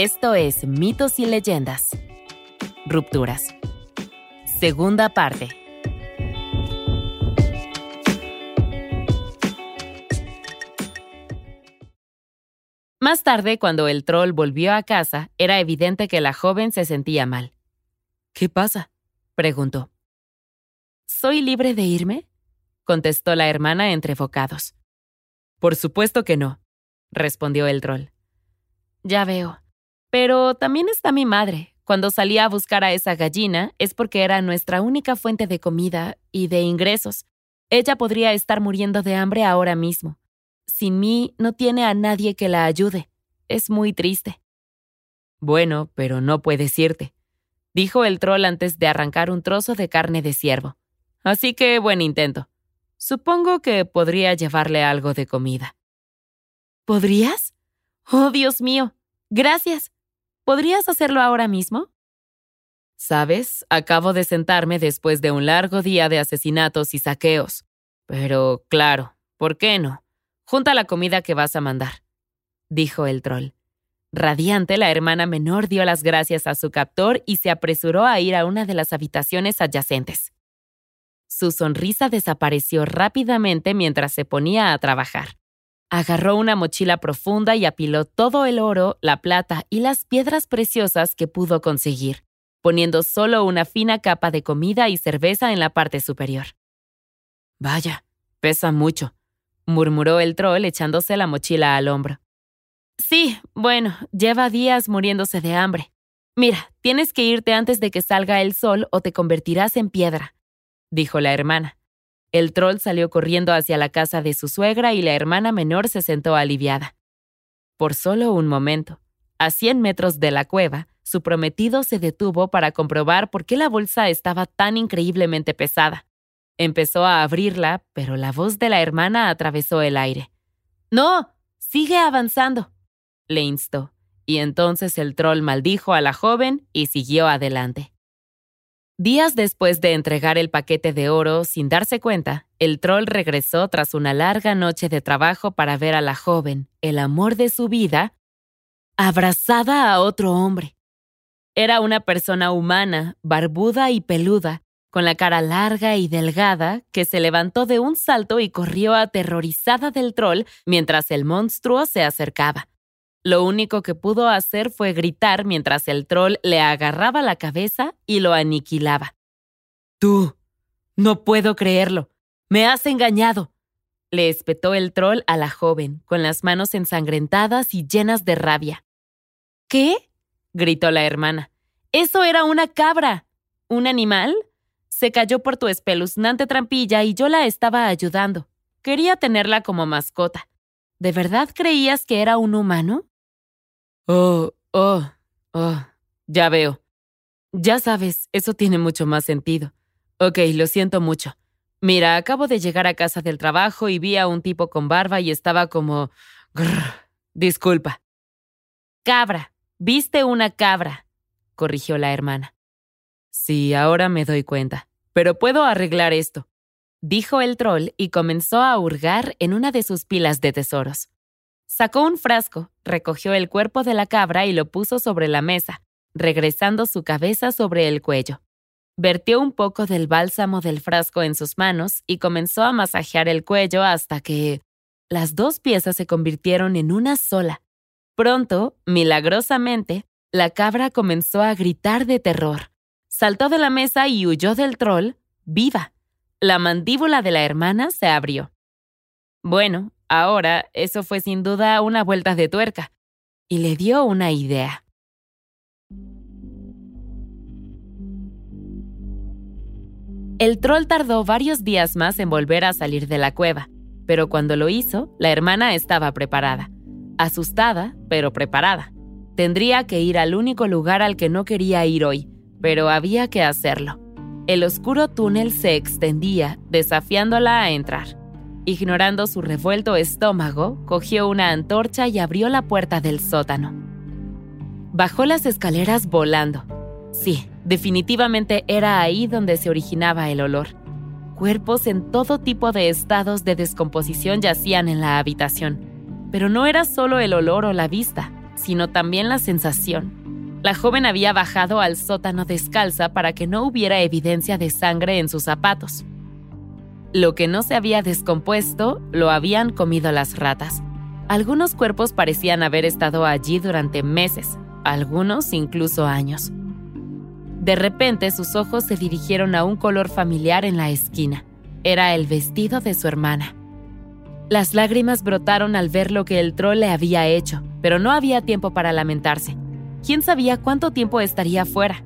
Esto es Mitos y Leyendas. Rupturas. Segunda parte. Más tarde, cuando el troll volvió a casa, era evidente que la joven se sentía mal. ¿Qué pasa? preguntó. ¿Soy libre de irme? contestó la hermana entre bocados. Por supuesto que no, respondió el troll. Ya veo. Pero también está mi madre. Cuando salí a buscar a esa gallina es porque era nuestra única fuente de comida y de ingresos. Ella podría estar muriendo de hambre ahora mismo. Sin mí no tiene a nadie que la ayude. Es muy triste. Bueno, pero no puedes irte, dijo el troll antes de arrancar un trozo de carne de ciervo. Así que buen intento. Supongo que podría llevarle algo de comida. ¿Podrías? Oh, Dios mío. Gracias. ¿Podrías hacerlo ahora mismo? Sabes, acabo de sentarme después de un largo día de asesinatos y saqueos. Pero, claro, ¿por qué no? Junta la comida que vas a mandar, dijo el troll. Radiante, la hermana menor dio las gracias a su captor y se apresuró a ir a una de las habitaciones adyacentes. Su sonrisa desapareció rápidamente mientras se ponía a trabajar. Agarró una mochila profunda y apiló todo el oro, la plata y las piedras preciosas que pudo conseguir, poniendo solo una fina capa de comida y cerveza en la parte superior. Vaya, pesa mucho, murmuró el troll echándose la mochila al hombro. Sí, bueno, lleva días muriéndose de hambre. Mira, tienes que irte antes de que salga el sol o te convertirás en piedra, dijo la hermana. El troll salió corriendo hacia la casa de su suegra y la hermana menor se sentó aliviada. Por solo un momento, a cien metros de la cueva, su prometido se detuvo para comprobar por qué la bolsa estaba tan increíblemente pesada. Empezó a abrirla, pero la voz de la hermana atravesó el aire. No, sigue avanzando, le instó, y entonces el troll maldijo a la joven y siguió adelante. Días después de entregar el paquete de oro sin darse cuenta, el troll regresó tras una larga noche de trabajo para ver a la joven, el amor de su vida, abrazada a otro hombre. Era una persona humana, barbuda y peluda, con la cara larga y delgada, que se levantó de un salto y corrió aterrorizada del troll mientras el monstruo se acercaba. Lo único que pudo hacer fue gritar mientras el troll le agarraba la cabeza y lo aniquilaba. Tú. No puedo creerlo. Me has engañado. Le espetó el troll a la joven, con las manos ensangrentadas y llenas de rabia. ¿Qué? gritó la hermana. Eso era una cabra. ¿Un animal? Se cayó por tu espeluznante trampilla y yo la estaba ayudando. Quería tenerla como mascota. ¿De verdad creías que era un humano? Oh, oh, oh, ya veo. Ya sabes, eso tiene mucho más sentido. Ok, lo siento mucho. Mira, acabo de llegar a casa del trabajo y vi a un tipo con barba y estaba como... disculpa. Cabra. Viste una cabra, corrigió la hermana. Sí, ahora me doy cuenta. Pero puedo arreglar esto dijo el troll y comenzó a hurgar en una de sus pilas de tesoros. Sacó un frasco, recogió el cuerpo de la cabra y lo puso sobre la mesa, regresando su cabeza sobre el cuello. Vertió un poco del bálsamo del frasco en sus manos y comenzó a masajear el cuello hasta que las dos piezas se convirtieron en una sola. Pronto, milagrosamente, la cabra comenzó a gritar de terror. Saltó de la mesa y huyó del troll, viva. La mandíbula de la hermana se abrió. Bueno, ahora eso fue sin duda una vuelta de tuerca, y le dio una idea. El troll tardó varios días más en volver a salir de la cueva, pero cuando lo hizo, la hermana estaba preparada. Asustada, pero preparada. Tendría que ir al único lugar al que no quería ir hoy, pero había que hacerlo. El oscuro túnel se extendía, desafiándola a entrar. Ignorando su revuelto estómago, cogió una antorcha y abrió la puerta del sótano. Bajó las escaleras volando. Sí, definitivamente era ahí donde se originaba el olor. Cuerpos en todo tipo de estados de descomposición yacían en la habitación. Pero no era solo el olor o la vista, sino también la sensación. La joven había bajado al sótano descalza para que no hubiera evidencia de sangre en sus zapatos. Lo que no se había descompuesto lo habían comido las ratas. Algunos cuerpos parecían haber estado allí durante meses, algunos incluso años. De repente sus ojos se dirigieron a un color familiar en la esquina. Era el vestido de su hermana. Las lágrimas brotaron al ver lo que el troll le había hecho, pero no había tiempo para lamentarse. ¿Quién sabía cuánto tiempo estaría fuera?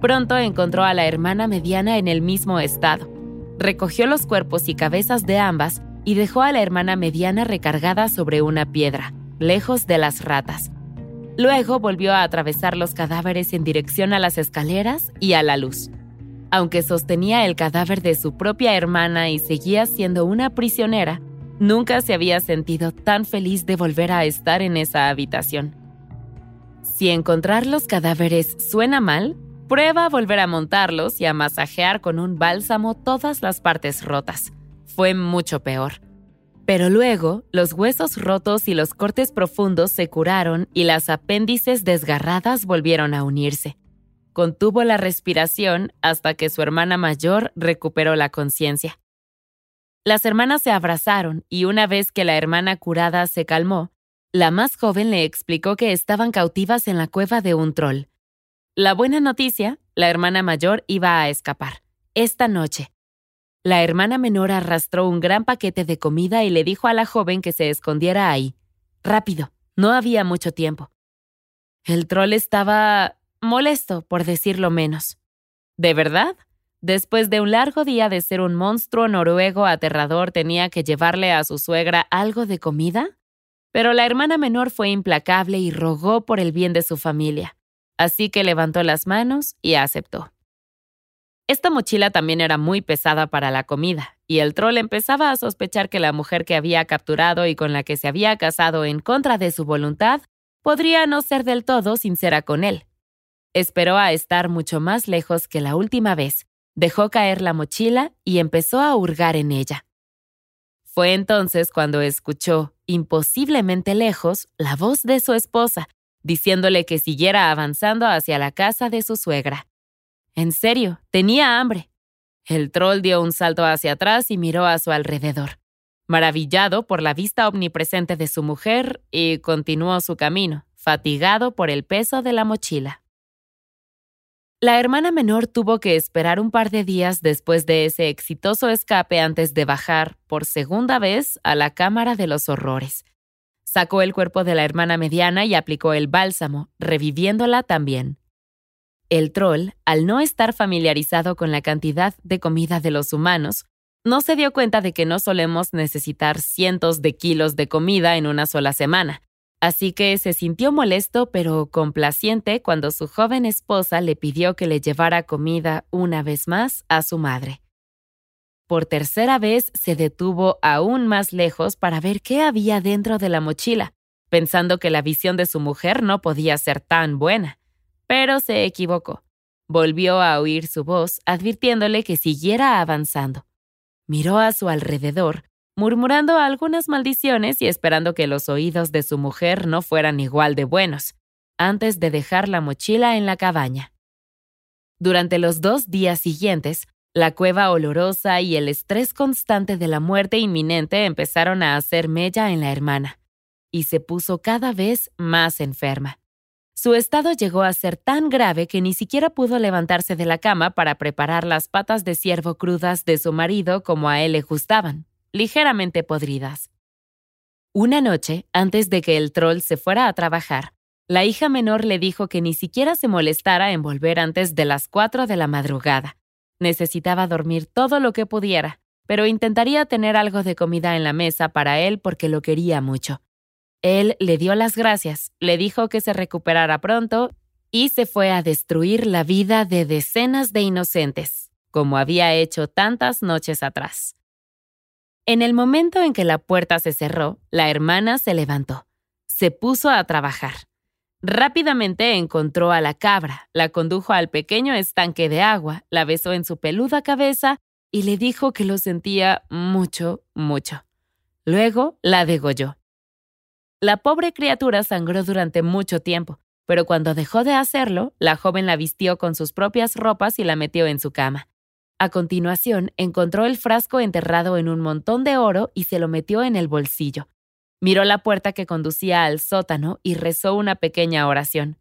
Pronto encontró a la hermana mediana en el mismo estado. Recogió los cuerpos y cabezas de ambas y dejó a la hermana mediana recargada sobre una piedra, lejos de las ratas. Luego volvió a atravesar los cadáveres en dirección a las escaleras y a la luz. Aunque sostenía el cadáver de su propia hermana y seguía siendo una prisionera, nunca se había sentido tan feliz de volver a estar en esa habitación. Si encontrar los cadáveres suena mal, prueba a volver a montarlos y a masajear con un bálsamo todas las partes rotas. Fue mucho peor. Pero luego, los huesos rotos y los cortes profundos se curaron y las apéndices desgarradas volvieron a unirse. Contuvo la respiración hasta que su hermana mayor recuperó la conciencia. Las hermanas se abrazaron y una vez que la hermana curada se calmó, la más joven le explicó que estaban cautivas en la cueva de un troll. La buena noticia, la hermana mayor iba a escapar, esta noche, la hermana menor arrastró un gran paquete de comida y le dijo a la joven que se escondiera ahí. Rápido, no había mucho tiempo. El troll estaba molesto, por decirlo menos. ¿De verdad? Después de un largo día de ser un monstruo noruego aterrador, tenía que llevarle a su suegra algo de comida? Pero la hermana menor fue implacable y rogó por el bien de su familia. Así que levantó las manos y aceptó. Esta mochila también era muy pesada para la comida, y el troll empezaba a sospechar que la mujer que había capturado y con la que se había casado en contra de su voluntad podría no ser del todo sincera con él. Esperó a estar mucho más lejos que la última vez, dejó caer la mochila y empezó a hurgar en ella. Fue entonces cuando escuchó, imposiblemente lejos, la voz de su esposa, diciéndole que siguiera avanzando hacia la casa de su suegra. En serio, tenía hambre. El troll dio un salto hacia atrás y miró a su alrededor, maravillado por la vista omnipresente de su mujer, y continuó su camino, fatigado por el peso de la mochila. La hermana menor tuvo que esperar un par de días después de ese exitoso escape antes de bajar, por segunda vez, a la Cámara de los Horrores. Sacó el cuerpo de la hermana mediana y aplicó el bálsamo, reviviéndola también. El troll, al no estar familiarizado con la cantidad de comida de los humanos, no se dio cuenta de que no solemos necesitar cientos de kilos de comida en una sola semana, así que se sintió molesto pero complaciente cuando su joven esposa le pidió que le llevara comida una vez más a su madre. Por tercera vez se detuvo aún más lejos para ver qué había dentro de la mochila, pensando que la visión de su mujer no podía ser tan buena. Pero se equivocó. Volvió a oír su voz, advirtiéndole que siguiera avanzando. Miró a su alrededor, murmurando algunas maldiciones y esperando que los oídos de su mujer no fueran igual de buenos, antes de dejar la mochila en la cabaña. Durante los dos días siguientes, la cueva olorosa y el estrés constante de la muerte inminente empezaron a hacer mella en la hermana, y se puso cada vez más enferma. Su estado llegó a ser tan grave que ni siquiera pudo levantarse de la cama para preparar las patas de ciervo crudas de su marido como a él le gustaban, ligeramente podridas. Una noche, antes de que el troll se fuera a trabajar, la hija menor le dijo que ni siquiera se molestara en volver antes de las cuatro de la madrugada. Necesitaba dormir todo lo que pudiera, pero intentaría tener algo de comida en la mesa para él porque lo quería mucho. Él le dio las gracias, le dijo que se recuperara pronto y se fue a destruir la vida de decenas de inocentes, como había hecho tantas noches atrás. En el momento en que la puerta se cerró, la hermana se levantó. Se puso a trabajar. Rápidamente encontró a la cabra, la condujo al pequeño estanque de agua, la besó en su peluda cabeza y le dijo que lo sentía mucho, mucho. Luego la degolló. La pobre criatura sangró durante mucho tiempo, pero cuando dejó de hacerlo, la joven la vistió con sus propias ropas y la metió en su cama. A continuación, encontró el frasco enterrado en un montón de oro y se lo metió en el bolsillo. Miró la puerta que conducía al sótano y rezó una pequeña oración.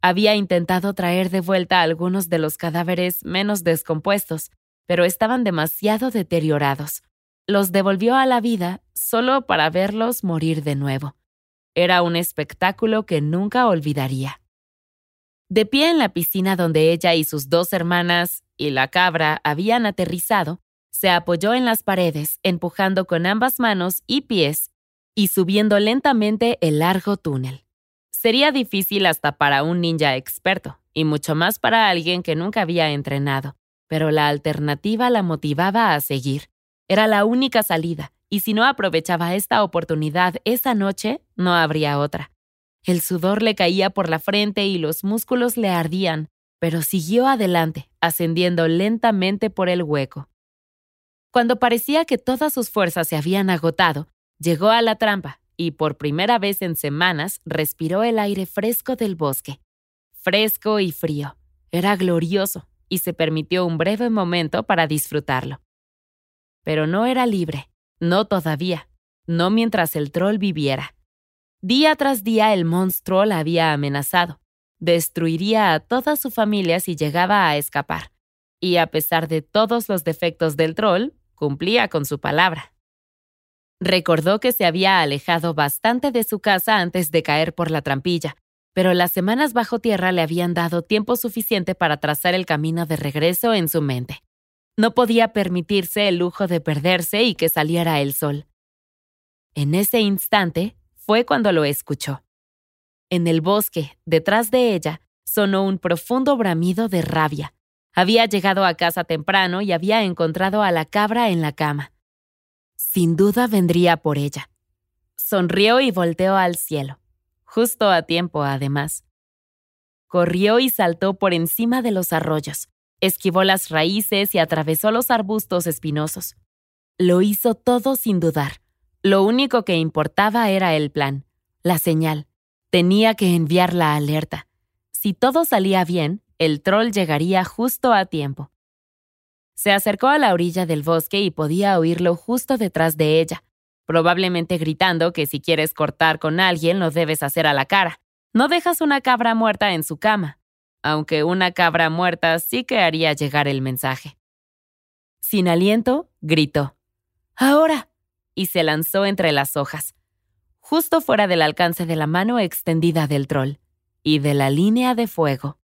Había intentado traer de vuelta algunos de los cadáveres menos descompuestos, pero estaban demasiado deteriorados. Los devolvió a la vida solo para verlos morir de nuevo. Era un espectáculo que nunca olvidaría. De pie en la piscina donde ella y sus dos hermanas y la cabra habían aterrizado, se apoyó en las paredes, empujando con ambas manos y pies y subiendo lentamente el largo túnel. Sería difícil hasta para un ninja experto, y mucho más para alguien que nunca había entrenado, pero la alternativa la motivaba a seguir. Era la única salida, y si no aprovechaba esta oportunidad esa noche, no habría otra. El sudor le caía por la frente y los músculos le ardían, pero siguió adelante, ascendiendo lentamente por el hueco. Cuando parecía que todas sus fuerzas se habían agotado, llegó a la trampa y por primera vez en semanas respiró el aire fresco del bosque. Fresco y frío. Era glorioso y se permitió un breve momento para disfrutarlo. Pero no era libre. No todavía, no mientras el troll viviera. Día tras día el monstruo la había amenazado. Destruiría a toda su familia si llegaba a escapar. Y a pesar de todos los defectos del troll, cumplía con su palabra. Recordó que se había alejado bastante de su casa antes de caer por la trampilla, pero las semanas bajo tierra le habían dado tiempo suficiente para trazar el camino de regreso en su mente. No podía permitirse el lujo de perderse y que saliera el sol. En ese instante fue cuando lo escuchó. En el bosque, detrás de ella, sonó un profundo bramido de rabia. Había llegado a casa temprano y había encontrado a la cabra en la cama. Sin duda vendría por ella. Sonrió y volteó al cielo, justo a tiempo además. Corrió y saltó por encima de los arroyos, Esquivó las raíces y atravesó los arbustos espinosos. Lo hizo todo sin dudar. Lo único que importaba era el plan, la señal. Tenía que enviar la alerta. Si todo salía bien, el troll llegaría justo a tiempo. Se acercó a la orilla del bosque y podía oírlo justo detrás de ella, probablemente gritando que si quieres cortar con alguien lo debes hacer a la cara. No dejas una cabra muerta en su cama aunque una cabra muerta sí que haría llegar el mensaje. Sin aliento, gritó, ¡Ahora! Y se lanzó entre las hojas, justo fuera del alcance de la mano extendida del troll y de la línea de fuego.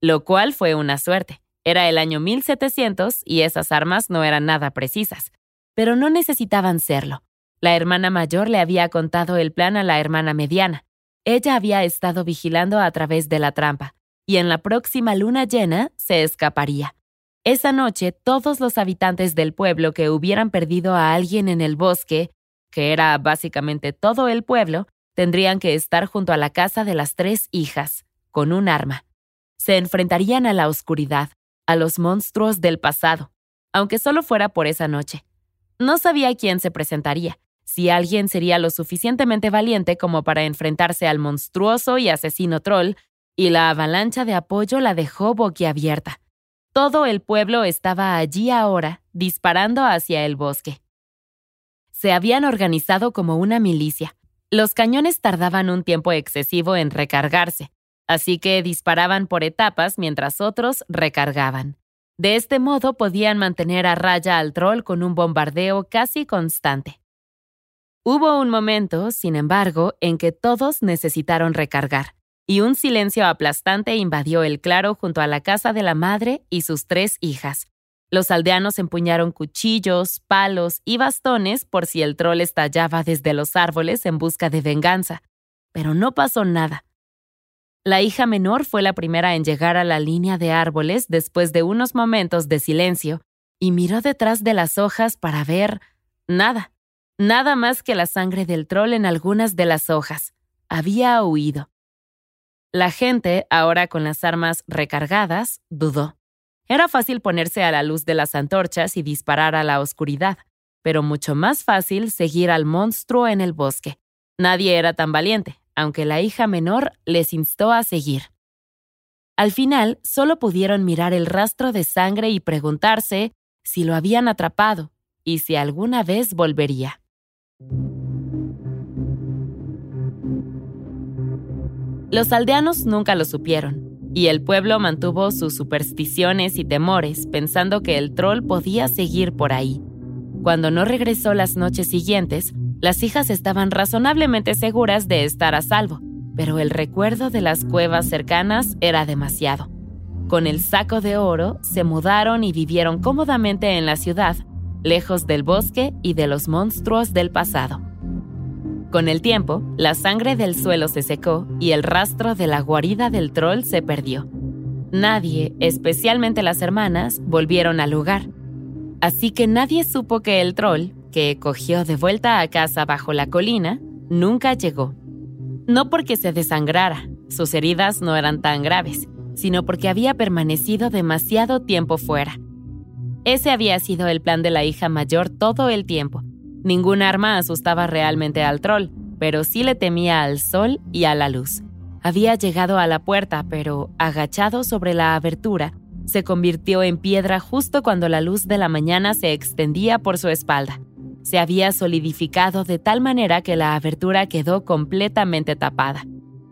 Lo cual fue una suerte. Era el año 1700 y esas armas no eran nada precisas, pero no necesitaban serlo. La hermana mayor le había contado el plan a la hermana mediana. Ella había estado vigilando a través de la trampa, y en la próxima luna llena se escaparía. Esa noche todos los habitantes del pueblo que hubieran perdido a alguien en el bosque, que era básicamente todo el pueblo, tendrían que estar junto a la casa de las tres hijas, con un arma. Se enfrentarían a la oscuridad, a los monstruos del pasado, aunque solo fuera por esa noche. No sabía quién se presentaría, si alguien sería lo suficientemente valiente como para enfrentarse al monstruoso y asesino troll y la avalancha de apoyo la dejó boquiabierta. Todo el pueblo estaba allí ahora, disparando hacia el bosque. Se habían organizado como una milicia. Los cañones tardaban un tiempo excesivo en recargarse, así que disparaban por etapas mientras otros recargaban. De este modo podían mantener a raya al troll con un bombardeo casi constante. Hubo un momento, sin embargo, en que todos necesitaron recargar y un silencio aplastante invadió el claro junto a la casa de la madre y sus tres hijas. Los aldeanos empuñaron cuchillos, palos y bastones por si el troll estallaba desde los árboles en busca de venganza. Pero no pasó nada. La hija menor fue la primera en llegar a la línea de árboles después de unos momentos de silencio y miró detrás de las hojas para ver nada, nada más que la sangre del troll en algunas de las hojas. Había huido. La gente, ahora con las armas recargadas, dudó. Era fácil ponerse a la luz de las antorchas y disparar a la oscuridad, pero mucho más fácil seguir al monstruo en el bosque. Nadie era tan valiente, aunque la hija menor les instó a seguir. Al final, solo pudieron mirar el rastro de sangre y preguntarse si lo habían atrapado y si alguna vez volvería. Los aldeanos nunca lo supieron, y el pueblo mantuvo sus supersticiones y temores pensando que el troll podía seguir por ahí. Cuando no regresó las noches siguientes, las hijas estaban razonablemente seguras de estar a salvo, pero el recuerdo de las cuevas cercanas era demasiado. Con el saco de oro, se mudaron y vivieron cómodamente en la ciudad, lejos del bosque y de los monstruos del pasado. Con el tiempo, la sangre del suelo se secó y el rastro de la guarida del troll se perdió. Nadie, especialmente las hermanas, volvieron al lugar. Así que nadie supo que el troll, que cogió de vuelta a casa bajo la colina, nunca llegó. No porque se desangrara, sus heridas no eran tan graves, sino porque había permanecido demasiado tiempo fuera. Ese había sido el plan de la hija mayor todo el tiempo. Ningún arma asustaba realmente al troll, pero sí le temía al sol y a la luz. Había llegado a la puerta, pero, agachado sobre la abertura, se convirtió en piedra justo cuando la luz de la mañana se extendía por su espalda se había solidificado de tal manera que la abertura quedó completamente tapada.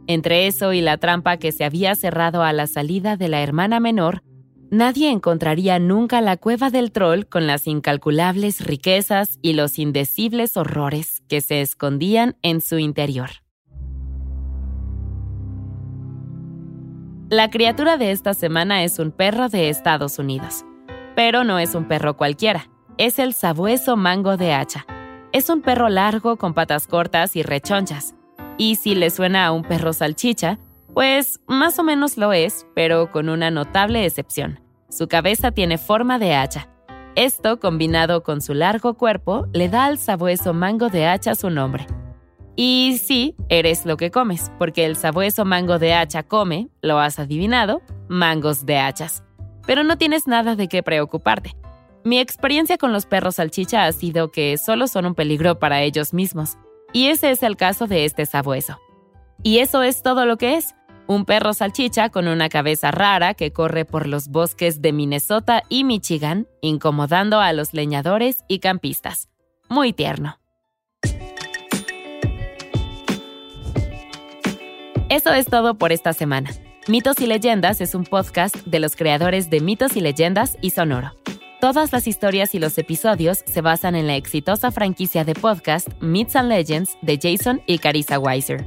Entre eso y la trampa que se había cerrado a la salida de la hermana menor, nadie encontraría nunca la cueva del troll con las incalculables riquezas y los indecibles horrores que se escondían en su interior. La criatura de esta semana es un perro de Estados Unidos, pero no es un perro cualquiera es el sabueso mango de hacha. Es un perro largo con patas cortas y rechonchas. Y si le suena a un perro salchicha, pues más o menos lo es, pero con una notable excepción. Su cabeza tiene forma de hacha. Esto, combinado con su largo cuerpo, le da al sabueso mango de hacha su nombre. Y sí, eres lo que comes, porque el sabueso mango de hacha come, lo has adivinado, mangos de hachas. Pero no tienes nada de qué preocuparte. Mi experiencia con los perros salchicha ha sido que solo son un peligro para ellos mismos, y ese es el caso de este sabueso. Y eso es todo lo que es, un perro salchicha con una cabeza rara que corre por los bosques de Minnesota y Michigan, incomodando a los leñadores y campistas. Muy tierno. Eso es todo por esta semana. Mitos y Leyendas es un podcast de los creadores de Mitos y Leyendas y Sonoro. Todas las historias y los episodios se basan en la exitosa franquicia de podcast Myths and Legends de Jason y Carissa Weiser.